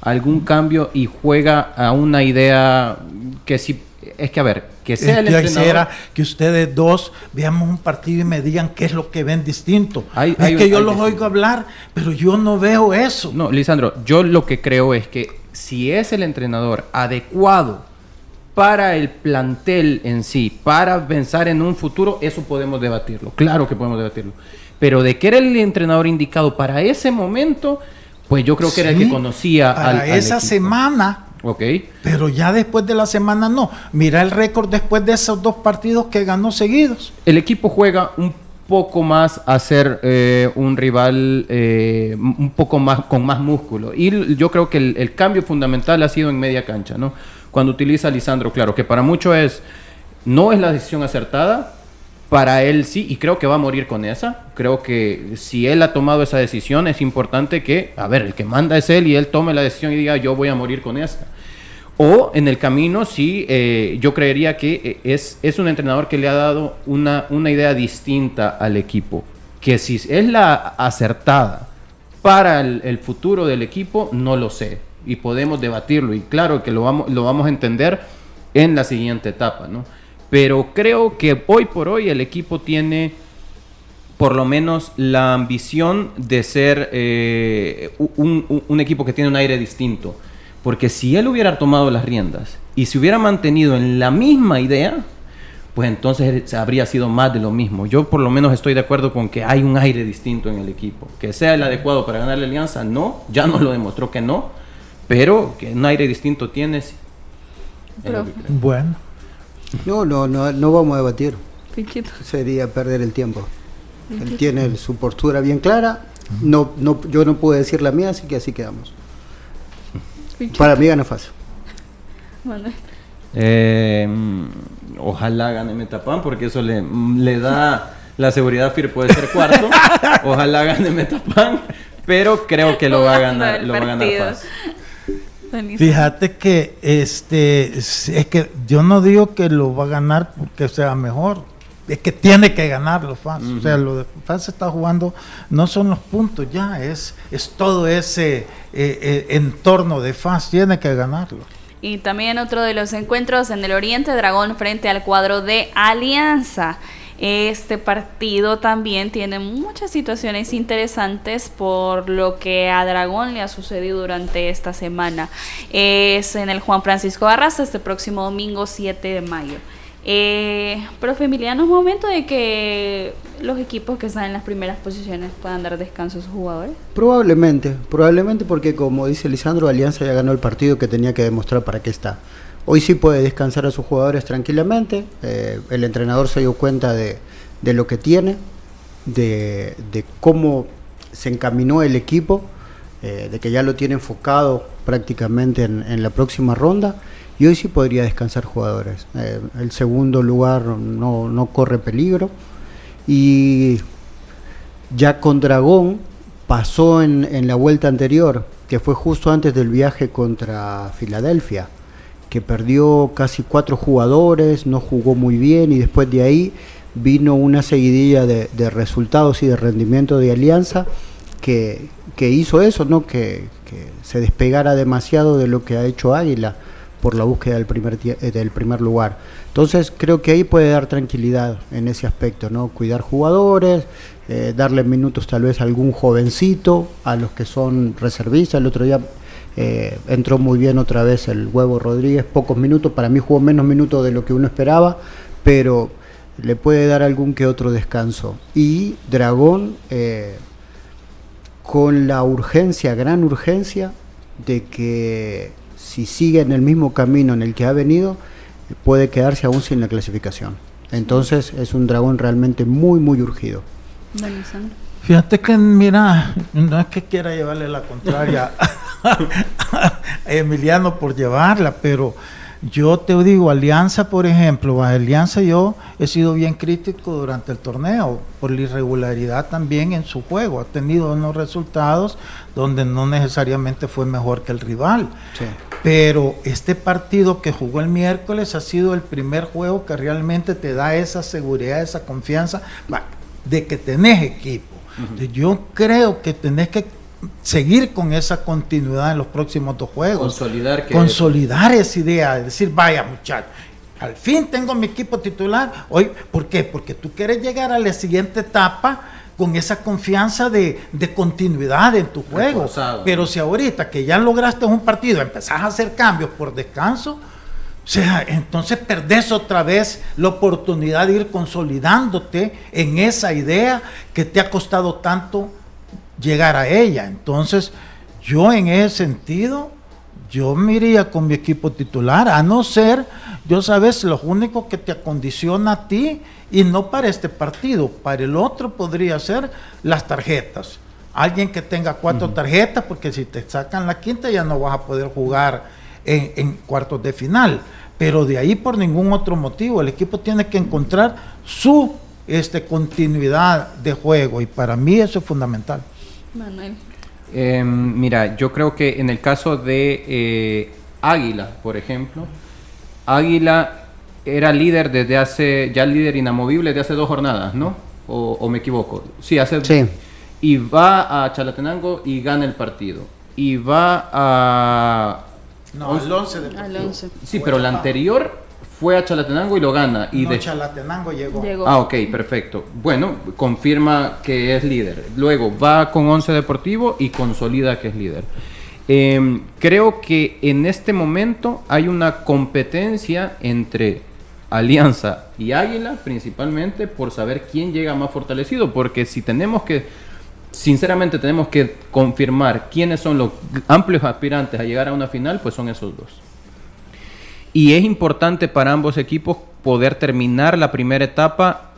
Algún cambio y juega a una idea que sí. Es que a ver, que sea el Yo entrenador. quisiera que ustedes dos veamos un partido y me digan qué es lo que ven distinto. Hay- es hay que yo hay los oigo hablar, pero yo no veo eso. No, Lisandro, yo lo que creo es que si es el entrenador adecuado para el plantel en sí, para pensar en un futuro, eso podemos debatirlo. Claro que podemos debatirlo. Pero de que era el entrenador indicado para ese momento, pues yo creo que era el que conocía para al, al esa equipo. semana, Ok. pero ya después de la semana no. Mira el récord después de esos dos partidos que ganó seguidos. El equipo juega un poco más a ser eh, un rival eh, un poco más con más músculo. Y yo creo que el, cambio fundamental ha sido en media cancha, ¿no? Cuando utiliza Lisandro, claro, que para muchos es no es la decisión acertada, para él sí, y creo que va a morir con esa. Creo que si él ha tomado esa decisión, es importante que, a ver, el que manda es él y él tome la decisión y diga, yo voy a morir con esta. O en el camino, sí, eh, yo creería que eh, es, es un entrenador que le ha dado una, una idea distinta al equipo. Que si es la acertada para el, futuro del equipo, no lo sé. Y podemos debatirlo. Y claro que lo vamos, lo vamos a entender en la siguiente etapa, ¿no? Pero creo que hoy por hoy el equipo tiene por lo menos la ambición de ser eh, un- un equipo que tiene un aire distinto. Porque si él hubiera tomado las riendas y se hubiera mantenido en la misma idea, pues entonces habría sido más de lo mismo. Yo por lo menos estoy de acuerdo con que hay un aire distinto en el equipo. Que sea el adecuado para ganar la alianza, no, ya nos lo demostró que no, pero que un aire distinto tienes. Pero- Bueno, No, no, no, no vamos a debatir. Pinchito. Sería perder el tiempo. Él tiene su postura bien clara. No, no, yo no puedo decir la mía, así que así quedamos. Pinchito. Para mí gana fácil. Manuel. Eh, ojalá gane Metapan porque eso le, le da la seguridad FIR puede ser cuarto. ojalá gane Metapan, pero creo que lo va a ganar, lo va a ganar fácil. Fíjate que este es es que yo no digo que lo va a ganar porque sea mejor. Es que tiene que ganar los fans. O sea, lo de fans está jugando, no son los puntos ya, es, es todo ese eh, eh, entorno de fans, tiene que ganarlo. Y también otro de los encuentros en el Oriente Dragón frente al cuadro de Alianza. Este partido también tiene muchas situaciones interesantes por lo que a Dragón le ha sucedido durante esta semana. Es en el Juan Francisco Barraza este próximo domingo 7 de mayo. Eh, profe Emiliano, es momento de que los equipos que están en las primeras posiciones puedan dar descanso a sus jugadores. Probablemente, probablemente porque como dice Lisandro, Alianza ya ganó el partido que tenía que demostrar para qué está. Hoy sí puede descansar a sus jugadores tranquilamente. eh, el entrenador se dio cuenta de, de lo que tiene, de, de cómo se encaminó el equipo, eh, de que ya lo tiene enfocado prácticamente en, en la próxima ronda. Y hoy sí podría descansar jugadores. Eh, el segundo lugar no, no corre peligro. Y ya con Dragón pasó en, en la vuelta anterior, que fue justo antes del viaje contra Filadelfia, que perdió casi cuatro jugadores, no jugó muy bien y después de ahí vino una seguidilla de, de resultados y de rendimiento de Alianza que, que hizo eso, ¿no? Que, que, se despegara demasiado de lo que ha hecho Águila por la búsqueda del primer, eh, del primer lugar. Entonces creo que ahí puede dar tranquilidad en ese aspecto, ¿no? Cuidar jugadores, eh, darle minutos tal vez a algún jovencito, a los que son reservistas. El otro día eh, entró muy bien otra vez el huevo Rodríguez, pocos minutos, para mí jugó menos minutos de lo que uno esperaba, pero le puede dar algún que otro descanso. Y Dragón, eh, con la urgencia, gran urgencia, de que si sigue en el mismo camino en el que ha venido, puede quedarse aún sin la clasificación. Entonces es un dragón realmente muy, muy urgido. Fíjate que, mira, no es que quiera llevarle la contraria a Emiliano por llevarla, pero yo te digo, Alianza, por ejemplo, a Alianza yo he sido bien crítico durante el torneo por la irregularidad también en su juego. Ha tenido unos resultados donde no necesariamente fue mejor que el rival. Sí. Pero este partido que jugó el miércoles ha sido el primer juego que realmente te da esa seguridad, esa confianza de que tenés equipo. Uh -huh. Yo creo que tenés que seguir con esa continuidad en los próximos dos juegos. Consolidar, que Consolidar esa idea, de decir, vaya muchachos, al fin tengo mi equipo titular. Hoy, ¿Por qué? Porque tú quieres llegar a la siguiente etapa con esa confianza de, de continuidad en tu juego. Reforzado. Pero si ahorita que ya lograste un partido empezás a hacer cambios por descanso, o sea, entonces perdés otra vez la oportunidad de ir consolidándote en esa idea que te ha costado tanto llegar a ella. Entonces, yo en ese sentido, yo me iría con mi equipo titular, a no ser, yo sabes, lo único que te acondiciona a ti, y no para este partido, para el otro podría ser las tarjetas. Alguien que tenga cuatro uh -huh. tarjetas, porque si te sacan la quinta ya no vas a poder jugar en, en cuartos de final. Pero de ahí por ningún otro motivo, el equipo tiene que encontrar su este, continuidad de juego, y para mí eso es fundamental. Manuel. Eh, mira, yo creo que en el caso de eh, Águila, por ejemplo, Águila era líder desde hace, ya líder inamovible desde hace dos jornadas, ¿no? O, o me equivoco. Sí, hace. Sí. Y va a Chalatenango y gana el partido. Y va a. No, al 11 de Al 11. Sí, pero la anterior fue a Chalatenango y lo gana. Y no, de Chalatenango llegó. Llegó. Ah, ok, perfecto. Bueno, confirma que es líder. Luego va con 11 Deportivo y consolida que es líder. Eh, creo que en este momento hay una competencia entre Alianza y Águila, principalmente por saber quién llega más fortalecido. Porque si tenemos que, sinceramente, tenemos que confirmar quiénes son los amplios aspirantes a llegar a una final, pues son esos dos. Y es importante para ambos equipos poder terminar la primera etapa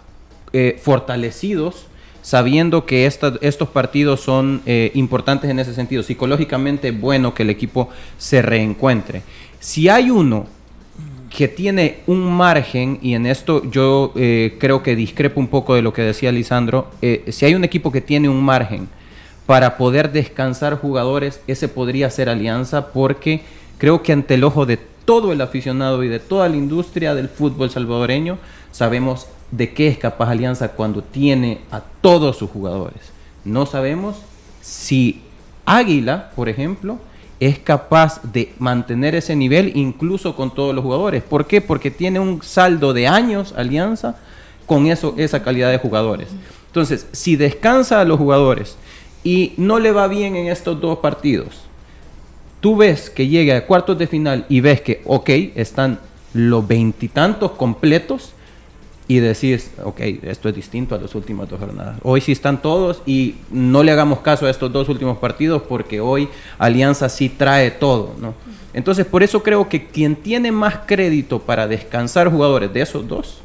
eh, fortalecidos, sabiendo que estos partidos son eh, importantes en ese sentido. Psicológicamente bueno que el equipo se reencuentre. Si hay uno que tiene un margen, y en esto yo eh, creo que discrepo un poco de lo que decía Lisandro, si hay un equipo que tiene un margen para poder descansar jugadores, ese podría ser Alianza, porque creo que ante el ojo de todo el aficionado y de toda la industria del fútbol salvadoreño, sabemos de qué es capaz Alianza cuando tiene a todos sus jugadores. No sabemos si Águila, por ejemplo, es capaz de mantener ese nivel incluso con todos los jugadores. ¿Por qué? Porque tiene un saldo de años Alianza con eso, esa calidad de jugadores. Entonces, si descansa a los jugadores y no le va bien en estos dos partidos, tú ves que llega a cuartos de final y ves que, ok, están los veintitantos completos y decís, ok, esto es distinto a las últimas dos jornadas. Hoy sí están todos y no le hagamos caso a estos dos últimos partidos porque hoy Alianza sí trae todo, ¿no? Entonces, por eso creo que quien tiene más crédito para descansar jugadores de esos dos,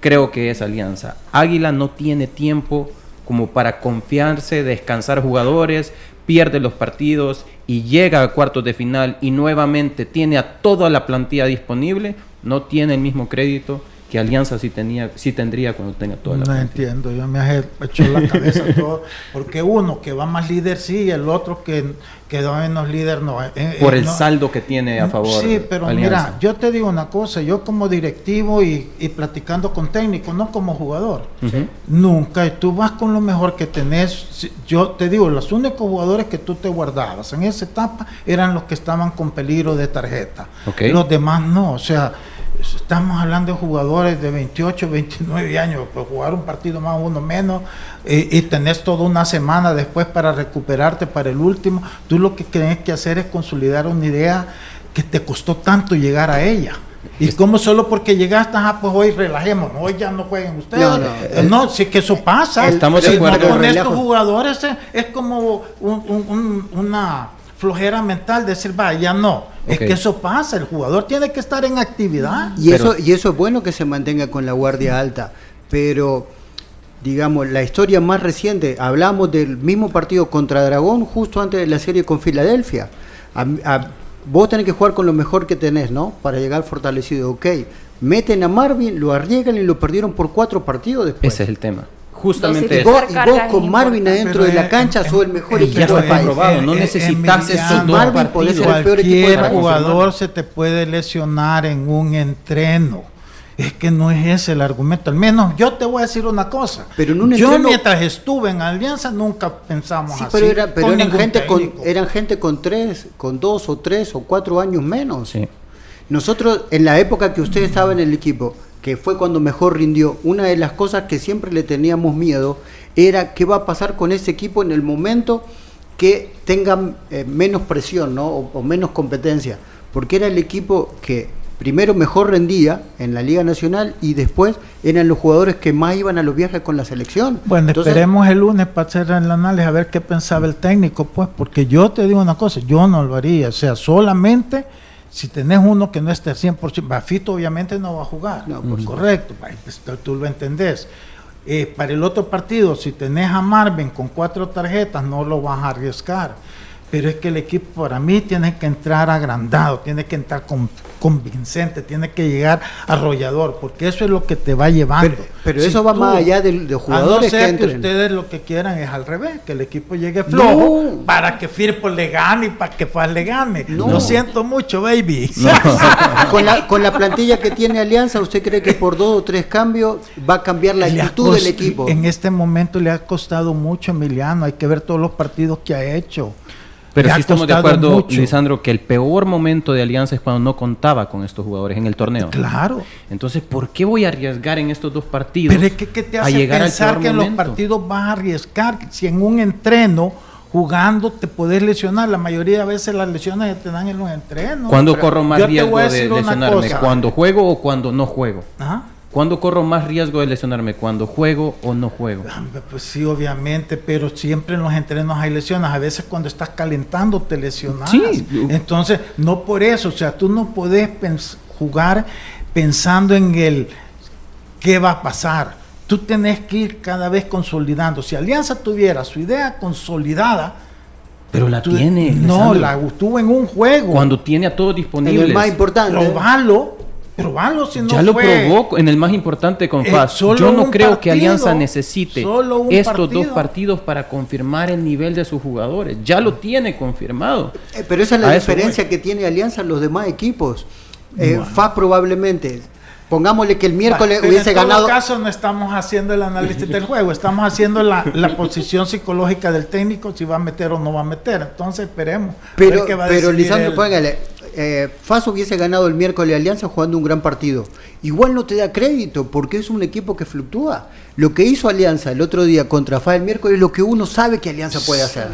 creo que es Alianza. Águila no tiene tiempo como para confiarse, descansar jugadores, pierde los partidos y llega a cuartos de final y nuevamente tiene a toda la plantilla disponible, no tiene el mismo crédito que Alianza sí tenía, sí tendría cuando tenga toda la No plantilla. entiendo, yo me he hecho la cabeza todo, porque uno que va más líder sí, el otro que, que va menos líder no. Eh, eh, Por el no. saldo que tiene a favor. Sí, pero Alianza. mira, yo te digo una cosa, yo como directivo y, y platicando con técnico, no como jugador, nunca, y tú vas con lo mejor que tenés, yo te digo, los únicos jugadores que tú te guardabas en esa etapa eran los que estaban con peligro de tarjeta, los demás no, o sea, estamos hablando de jugadores de 28, 29 años, pues jugar un partido más, uno menos, eh, y tenés toda una semana después para recuperarte para el último. Tú lo que tienes que hacer es consolidar una idea que te costó tanto llegar a ella. Y como solo porque llegaste, ah, pues hoy relajemos, hoy ya no jueguen ustedes. No, no, Eh, no, sí que eso pasa. Estamos de Si acuerdo. no con Relajo. estos jugadores eh, es como un- un- un- una flojera mental, decir, va, ya no. Es que eso pasa, el jugador tiene que estar en actividad. Y, Pero- eso, y eso es bueno que se mantenga con la guardia alta, pero digamos, la historia más reciente, hablamos del mismo partido contra Dragón justo antes de la serie con Filadelfia. A- a- vos tenés que jugar con lo mejor que tenés, ¿no? Para llegar fortalecido, ok. Meten a Marvin, lo arriesgan y lo perdieron por cuatro partidos después. Ese es el tema. Justamente y eso. vos, y vos con Marvin adentro de la en- cancha sos el mejor en- equipo ya del está país. comprobado. No necesitas esos dos Marvin puede ser el partidos. peor equipo país. jugador se te puede lesionar en un entreno. Es que no es ese el argumento. Al menos yo te voy a decir una cosa. Pero en un yo entreno- mientras estuve en Alianza nunca pensamos Sí, así. pero, era, pero con eran, gente con, eran gente con tres, con dos o tres o cuatro años menos. Sí. Nosotros, en la época que usted estaba en el equipo, que fue cuando mejor rindió, una de las cosas que siempre le teníamos miedo era qué va a pasar con ese equipo en el momento que tengan eh, menos presión ¿no? o, o menos competencia. Porque era el equipo que primero mejor rendía en la Liga Nacional y después eran los jugadores que más iban a los viajes con la selección. Bueno, Entonces, esperemos el lunes para hacer el análisis a ver qué pensaba el técnico, pues, porque yo te digo una cosa, yo no lo haría, o sea, solamente si tenés uno que no esté al 100%, Bafito obviamente no va a jugar, No, correcto, pues, tú- tú lo entendés. Eh, para el otro partido, si tenés a Marvin con cuatro tarjetas, no lo vas a arriesgar. Pero es que el equipo para mí tiene que entrar agrandado, tiene que entrar con, convincente, tiene que llegar arrollador, porque eso es lo que te va llevando. Pero, pero Si eso va tú- más allá de, de a jugadores no ser que ustedes lo que quieran es al revés, que el equipo llegue flojo No. para que Firpo le gane y para que Faz le gane. No. Lo siento mucho, baby. con, la, con la plantilla que tiene Alianza, ¿usted cree que por dos o tres cambios va a cambiar la Le actitud del equipo? En este momento le ha costado mucho a Emiliano, hay que ver todos los partidos que ha hecho. Pero sí estamos de acuerdo, mucho. Lisandro, que el peor momento de Alianza es cuando no contaba con estos jugadores en el torneo. Claro. Entonces, ¿por qué voy a arriesgar en estos dos partidos Pero es que ¿qué te hace llegar pensar que en los partidos vas a arriesgar? Si en un entreno jugando te puedes lesionar, la mayoría de veces las lesiones te dan en los entrenos. ¿Cuándo corro más riesgo de lesionarme? ¿Cuando juego o cuando no juego? Ajá. ¿Cuándo corro más riesgo de lesionarme? ¿Cuando juego o no juego? Hombre, Pues sí, obviamente, pero siempre en los entrenos hay lesiones. A veces cuando estás calentando te lesionas. Sí. Entonces, no por eso, o sea, tú no puedes pens- jugar pensando en el qué va a pasar. Tú tenés que ir cada vez consolidando. Si Alianza tuviera su idea consolidada, Pero la tú- tiene. no, la tuvo en un juego. Cuando tiene a todos en disponibles. el más importante. Probalo, probalo si no ya lo fue. probó en el más importante con Eh, FAS. solo Yo no un creo que partido, Alianza necesite solo un estos dos partido. partidos para confirmar el nivel de sus jugadores. Ya lo tiene confirmado. Eh, pero esa es la A diferencia que tiene Alianza en los demás equipos. Eh, FAS probablemente, pongámosle que el miércoles pero hubiese en todo ganado. caso no estamos haciendo el análisis del juego, estamos haciendo la, la posición psicológica del técnico, si va a meter o no va a meter. Entonces esperemos. a Pero, ver qué va a pero Lisandro, el- póngale, eh, FAS hubiese ganado el miércoles Alianza jugando un gran partido. Igual no te da crédito porque es un equipo que fluctúa. Lo que hizo Alianza el otro día contra FAS el miércoles es lo que uno sabe que Alianza puede hacer.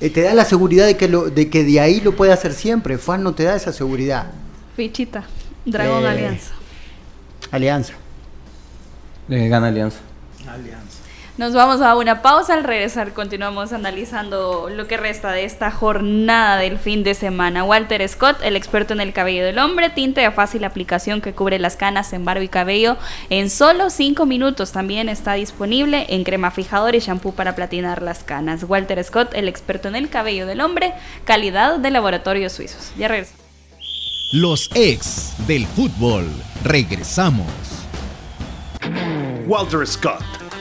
Eh, te da la seguridad de que, lo, de que de ahí lo puede hacer siempre. FAS no te da esa seguridad. Fichita. Dragón Eh, Alianza. Alianza. Eh, gana Alianza. Nos vamos a una pausa. Al regresar continuamos analizando lo que resta de esta jornada del fin de semana. Walter Scott, el experto en el cabello del hombre, tinte de fácil aplicación que cubre las canas en barba y cabello en solo 5 minutos. También está disponible en crema fijador y shampoo para platinar las canas. Walter Scott, el experto en el cabello del hombre, calidad de laboratorios suizos. Ya regresamos. Los ex del fútbol. Regresamos. Walter Scott,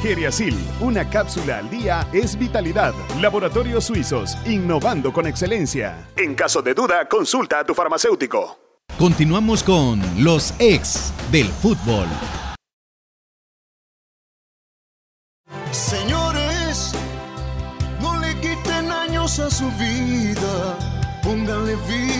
Geriasil, una cápsula al día es vitalidad. Laboratorios Suizos, innovando con excelencia. En caso de duda, consulta a tu farmacéutico. Continuamos con los ex del fútbol. Señores, no le quiten años a su vida. Pónganle vida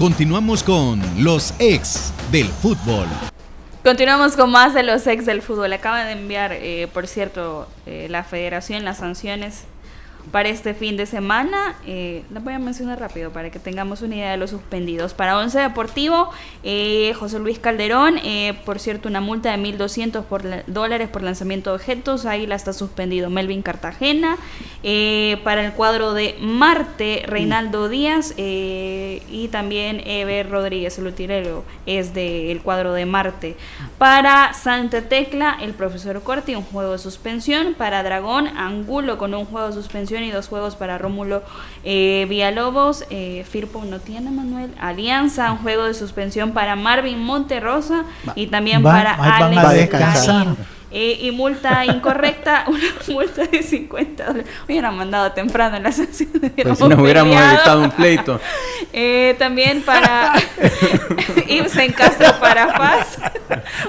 Continuamos con los ex del fútbol. Continuamos con más de los ex del fútbol. Acaba de enviar, eh, por cierto, eh, la federación las sanciones para este fin de semana. Eh, las voy a mencionar rápido para que tengamos una idea de los suspendidos. Para Once Deportivo, eh, José Luis Calderón, eh, por cierto, una multa de 1.200 por la- dólares por lanzamiento de objetos. Ahí la está suspendido Melvin Cartagena. Eh, para el cuadro de Marte, Reinaldo Díaz eh, y también Eber Rodríguez, el utilero, es del cuadro de Marte. Para Santa Tecla, el profesor Corti, un juego de suspensión. Para Dragón, Angulo con un juego de suspensión y dos juegos para Rómulo eh, Villalobos. Eh, Firpo no tiene, Manuel. Alianza, un juego de suspensión para Marvin Monterrosa y también Va- para van Alex. Eh, y multa incorrecta, una multa de 50 dólares. Hubieran mandado temprano la sanción. Pues si nos hubiéramos peleado. evitado un pleito. Eh, también para Ibsen Castro para Paz,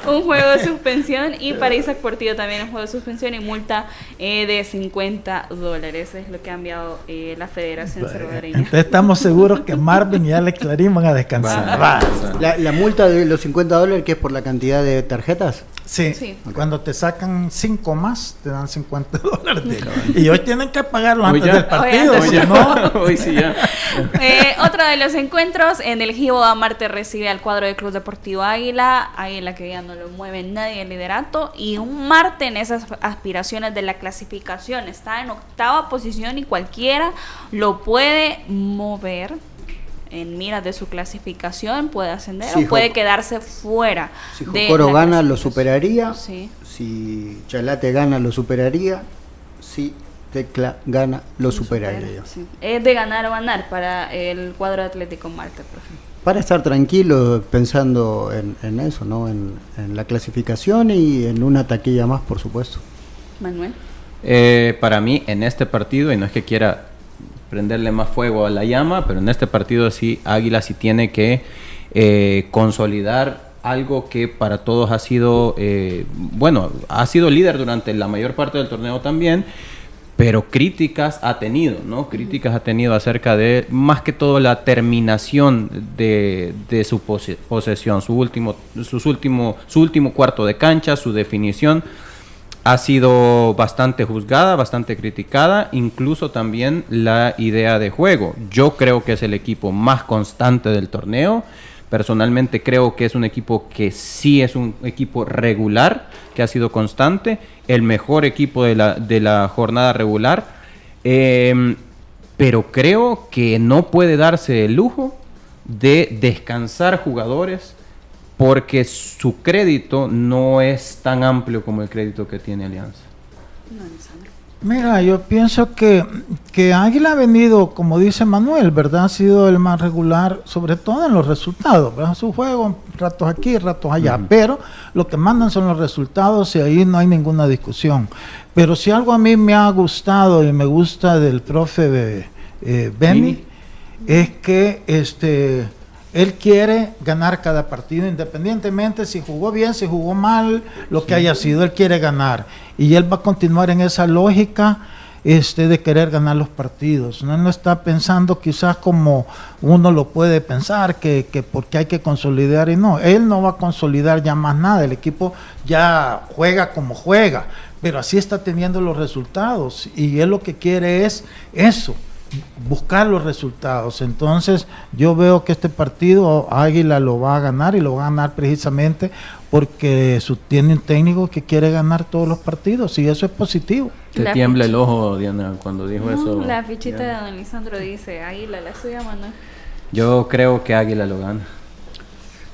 un juego de suspensión. Y para Isaac Portillo también un juego de suspensión y multa eh, de 50 dólares. Es lo que ha enviado eh, la Federación Salvadoreña. Entonces estamos seguros que Marvin y Alex Clarín van a descansar. Va. La, la multa de los 50 dólares, que es por la cantidad de tarjetas. Sí, Sí. cuando te sacan cinco más, te dan 50 dólares. de- y hoy tienen que pagarlo Hoy antes ya. del partido, Hoy ya. no... Hoy sí ya. Eh, otro de los encuentros en el Gibo Marte recibe al cuadro del Club Deportivo Águila, Águila que ya no lo mueve nadie el liderato y un Marte en esas aspiraciones de la clasificación está en octava posición y cualquiera lo puede mover en miras de su clasificación, puede ascender Sí, o puede Joc- quedarse fuera. Si Jocoro gana, lo superaría. Sí. Si Chalate gana, lo superaría. Si Tecla gana, lo superaría. Sí. Es de ganar o ganar para el cuadro Atlético Marte, profe. Para estar tranquilo pensando en, en eso, ¿no? En, en la clasificación y en una taquilla más, por supuesto. Manuel. Eh, para mí, en este partido, y no es que quiera prenderle más fuego a la llama, pero en este partido sí, Águila sí tiene que eh, consolidar algo que para todos ha sido, eh, bueno, ha sido líder durante la mayor parte del torneo también, pero críticas ha tenido, ¿no? Críticas ha tenido acerca de, más que todo, la terminación de, de su pose- posesión, su último, sus último, su último cuarto de cancha, su definición ha sido bastante juzgada, bastante criticada, incluso también la idea de juego. Yo creo que es el equipo más constante del torneo. Personalmente creo que es un equipo que sí es un equipo regular, que ha sido constante, el mejor equipo de la, de la jornada regular. Eh, pero creo que no puede darse el lujo de descansar jugadores porque su crédito no es tan amplio como el crédito que tiene Alianza. Mira, yo pienso que, que Águila ha venido, como dice Manuel, ¿verdad? Ha sido el más regular, sobre todo en los resultados, ¿verdad? Su juego, ratos aquí, ratos allá, pero lo que mandan son los resultados y ahí no hay ninguna discusión. Pero si algo a mí me ha gustado y me gusta del profe eh, Benny, es que este él quiere ganar cada partido, independientemente si jugó bien, si jugó mal, lo que haya sido, él quiere ganar. Y él va a continuar en esa lógica este, de querer ganar los partidos. ¿no? No está pensando quizás como uno lo puede pensar, que, que porque hay que consolidar y no. Él no va a consolidar ya más nada, el equipo ya juega como juega, pero así está teniendo los resultados. Y él lo que quiere es eso buscar los resultados. Entonces yo veo que este partido Águila lo va a ganar y lo va a ganar precisamente porque su, tiene un técnico que quiere ganar todos los partidos y eso es positivo. Te tiembla el ojo, Diana, cuando dijo eso. La fichita de Don Lisandro dice Águila, la suya, Manuel. Yo creo que Águila lo gana.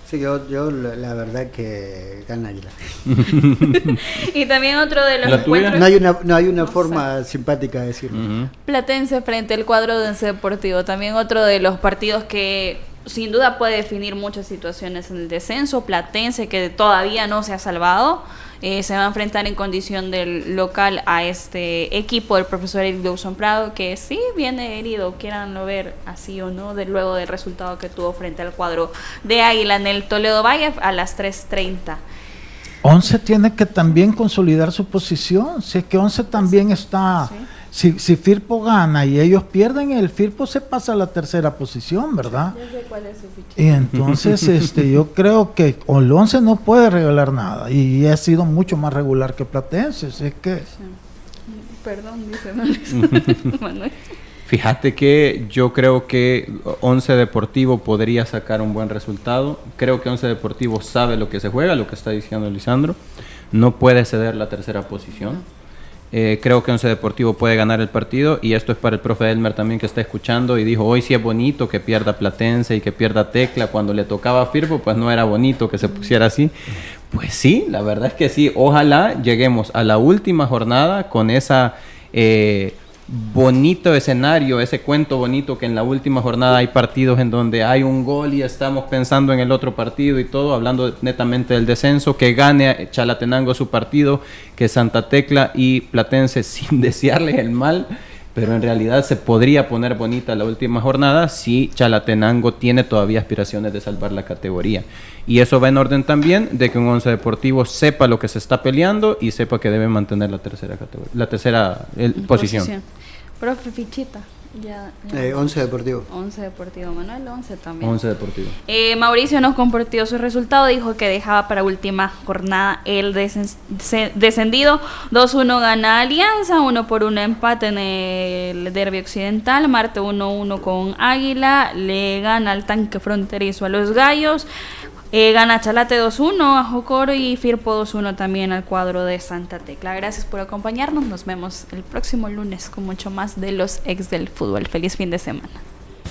Sí, yo, yo la verdad que gana Águila. y también otro de los encuentros... No hay una, no hay una forma simpática de decirlo. Platense frente al cuadro de Once Deportivo. También otro de los partidos que sin duda puede definir muchas situaciones en el descenso. Platense que todavía no se ha salvado. Eh, se va a enfrentar en condición del local a este equipo del profesor Eric Dawson Prado, que sí viene herido, quieranlo ver así o no, de luego del resultado que tuvo frente al cuadro de Águila en el Toledo Valle a las 3.30. Once tiene que también consolidar su posición, si es que Once también está... Si, si, Firpo gana y ellos pierden, el Firpo se pasa a la tercera posición, ¿verdad? y entonces este, yo creo que Olonce no puede regalar nada y ha sido mucho más regular que Platense. Es que... Perdón, dice Manuel. Fíjate que yo creo que Once Deportivo podría sacar un buen resultado. Creo que Once Deportivo sabe lo que se juega, lo que está diciendo Lisandro. No puede ceder la tercera posición eh, creo que Once Deportivo puede ganar el partido y esto es para el profe Elmer también que está escuchando y dijo, hoy sí es bonito que pierda Platense y que pierda Tecla, cuando le tocaba a pues no era bonito que se pusiera así. Pues sí, la verdad es que sí, ojalá lleguemos a la última jornada con esa... Eh, bonito escenario, ese cuento bonito que en la última jornada hay partidos en donde hay un gol y estamos pensando en el otro partido y todo, hablando netamente del descenso, que gane Chalatenango su partido, que Santa Tecla y Platense sin desearle el mal, pero en realidad se podría poner bonita la última jornada si Chalatenango tiene todavía aspiraciones de salvar la categoría. Y eso va en orden también de que un once deportivo sepa lo que se está peleando y sepa que debe mantener la tercera categoría, la tercera posición. Profe Fichita. Ya, Eh, once Deportivo. Once Deportivo, Manuel, Once también. Once Deportivo. Eh, Mauricio nos compartió su resultado, dijo que dejaba para última jornada el descendido. 2-1 gana Alianza, 1 por 1 empate en el derby occidental. Marte 1-1 con Águila, le gana al tanque fronterizo a los Gallos. Eh, gana Chalate 2-1 a Jocoro y Firpo 2-1 también al cuadro de Santa Tecla. Gracias por acompañarnos. Nos vemos el próximo lunes con mucho más de los ex del fútbol. Feliz fin de semana.